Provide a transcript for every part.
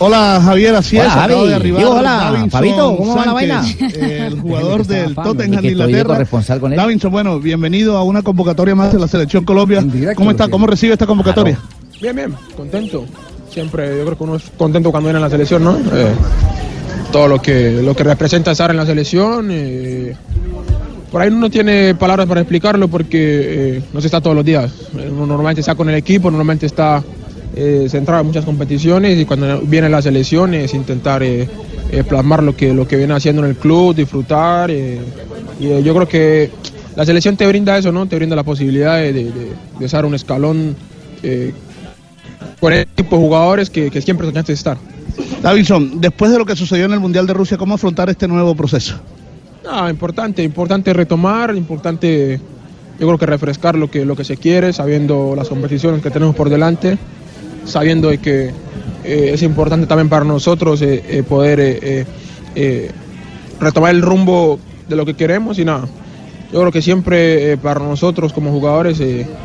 Hola Javier, así Hola, es, acabo Javi. de arribar. Hola, Davinson Fabito, ¿cómo va la vaina? El jugador del Tottenham de Inglaterra. corresponsal con él. Davinson, bueno, bienvenido a una convocatoria más de la Selección Colombia. Directo, ¿Cómo está? ¿Cómo recibe esta convocatoria? Bien, bien, contento. Siempre yo creo que uno es contento cuando viene a la selección, ¿no? Eh, todo lo que, lo que representa estar en la selección. eh, por ahí uno no tiene palabras para explicarlo porque eh, no se está todos los días. Uno normalmente está con el equipo, normalmente está eh, centrado en muchas competiciones y cuando viene la selección es intentar eh, eh, plasmar lo que, lo que viene haciendo en el club, disfrutar. eh, y yo creo que la selección te brinda eso, ¿no? Te brinda la posibilidad de, de, un escalón con el tipo de jugadores que, que siempre soñaste estar. Davinson, después de lo que sucedió en el Mundial de Rusia, ¿cómo afrontar este nuevo proceso? Ah, importante, importante retomar, importante yo creo que refrescar lo que, lo que se quiere, sabiendo las competiciones que tenemos por delante, sabiendo que eh, es importante también para nosotros eh, eh, poder retomar el rumbo de lo que queremos y nada. Yo creo que siempre para nosotros como jugadores,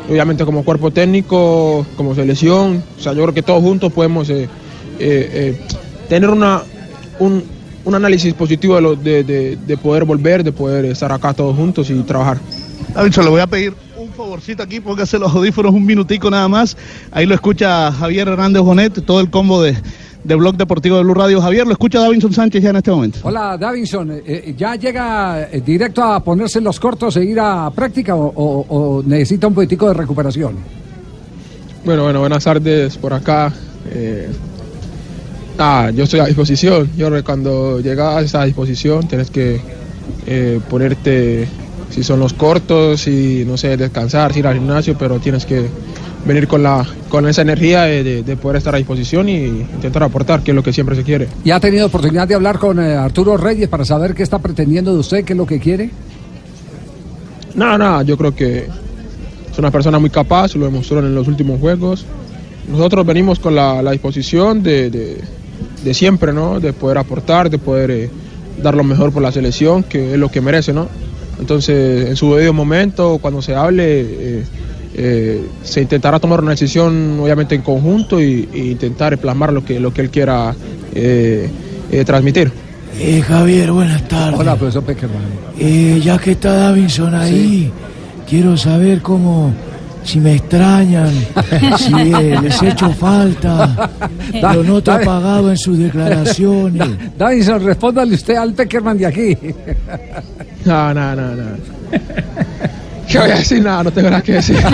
obviamente como cuerpo técnico, como selección, o sea, yo creo que todos juntos podemos tener una, un, un análisis positivo de, lo- de, de- de poder volver, de poder estar acá todos juntos y trabajar. Davinson, le voy a pedir favorcito aquí, póngase los audífonos un minutico nada más. Ahí lo escucha Javier Hernández Bonet, todo el combo de, de Blog Deportivo de Blue Radio. Javier, lo escucha Davinson Sánchez ya en este momento. Hola, Davinson. eh, eh, ¿Ya llega eh, directo a ponerse los cortos e ir a práctica o, o- o necesita un poquitico de recuperación? Bueno, bueno, buenas tardes por acá. Eh, ah, yo estoy a disposición. Yo cuando llegas a disposición tienes que eh, ponerte, si son los cortos, y no sé, descansar, ir al gimnasio, pero tienes que venir con, la, con esa energía de, de- de poder estar a disposición y intentar aportar, que es lo que siempre se quiere. ¿Ya ha tenido oportunidad de hablar con eh, Arturo Reyes para saber qué está pretendiendo de usted, qué es lo que quiere? Nada, nada, yo creo que es una persona muy capaz, lo demostró en los últimos juegos. Nosotros venimos con la, la disposición de, de- de siempre, ¿no? De poder aportar, de poder eh, dar lo mejor por la selección, que es lo que merece, ¿no? Entonces, en su debido momento, cuando se hable, eh, eh, se intentará tomar una decisión, obviamente en conjunto, y, y intentar plasmar lo que, lo que él quiera eh, eh, transmitir. Eh, Javier, buenas tardes. Hola, profesor Peckerman. Eh, ya que está Davinson ahí, quiero saber cómo, si me extrañan, si eh, les he hecho falta. Lo noto Davi- apagado en sus declaraciones. Davinson, respóndale usted al Peckerman de aquí. No, no, no, no. ¿Qué voy a decir? Nada, no tengo nada que decir.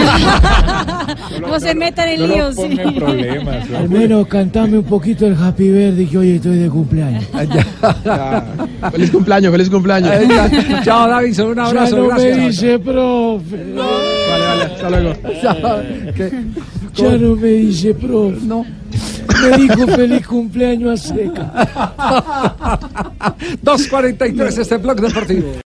No se metan en líos. sí. Al menos cantame un poquito el Happy Birthday que hoy estoy de cumpleaños. Ya. Feliz cumpleaños, feliz cumpleaños. Está. Chao, Davinson, un Ya abrazo. no me gracias. dice profe. Vale, vale, hasta luego. Ya no me dice profe. No. Me dijo feliz cumpleaños a seca. 2.43 este blog deportivo.